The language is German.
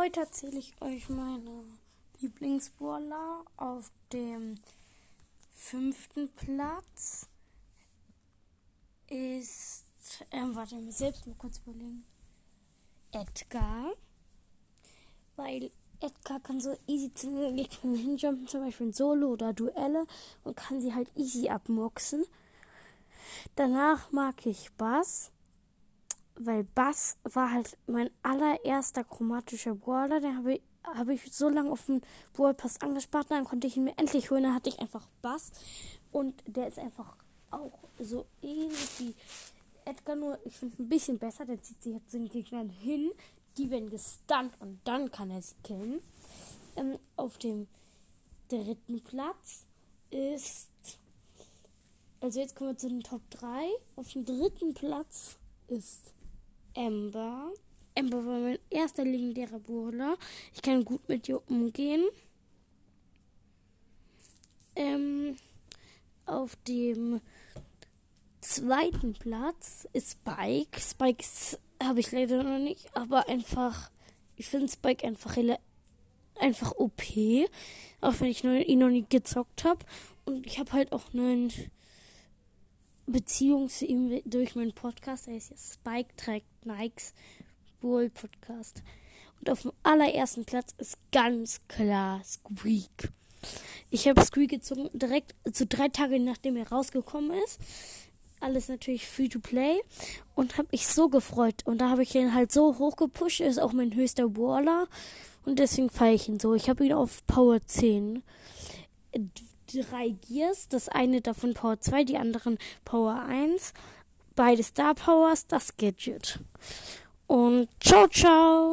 Heute erzähle ich euch meine Lieblingsbrawler auf dem fünften Platz. Ist, ähm, warte, ich muss selbst mal kurz überlegen, Edgar, weil Edgar kann so easy zu den Gegnern hinjumpen, zum Beispiel in Solo oder Duelle und kann sie halt easy abmoxen. Danach mag ich Bass weil Bass war halt mein allererster chromatischer Brawler. Den habe ich, hab ich so lange auf dem Brawl Pass angespart. Dann konnte ich ihn mir endlich holen. Dann hatte ich einfach Bass. Und der ist einfach auch so ähnlich wie Edgar, nur ich finde ein bisschen besser. Der zieht sich jetzt den Gegnern hin. Die werden gestunt und dann kann er sie killen. Ähm, auf dem dritten Platz ist. Also jetzt kommen wir zu den Top 3. Auf dem dritten Platz ist Ember. Ember war mein erster legendärer Brawler. Ich kann gut mit ihr umgehen. Ähm, auf dem zweiten Platz ist Spike. Spike habe ich leider noch nicht, aber einfach, ich finde Spike einfach, einfach OP, auch wenn ich ihn noch nie gezockt habe. Und ich habe halt auch einen Beziehung zu ihm durch meinen Podcast. Er ist ja Spike trägt Nikes Bull Podcast. Und auf dem allerersten Platz ist ganz klar Squeak. Ich habe Squeak gezogen direkt so also drei Tage nachdem er rausgekommen ist. Alles natürlich free to play und habe mich so gefreut und da habe ich ihn halt so hoch gepusht. Er ist auch mein höchster Baller und deswegen feiere ich ihn so. Ich habe ihn auf Power 10 drei Gears. Das eine davon Power 2, die anderen Power 1. Beide Star Powers, das Gadget. Und ciao, ciao!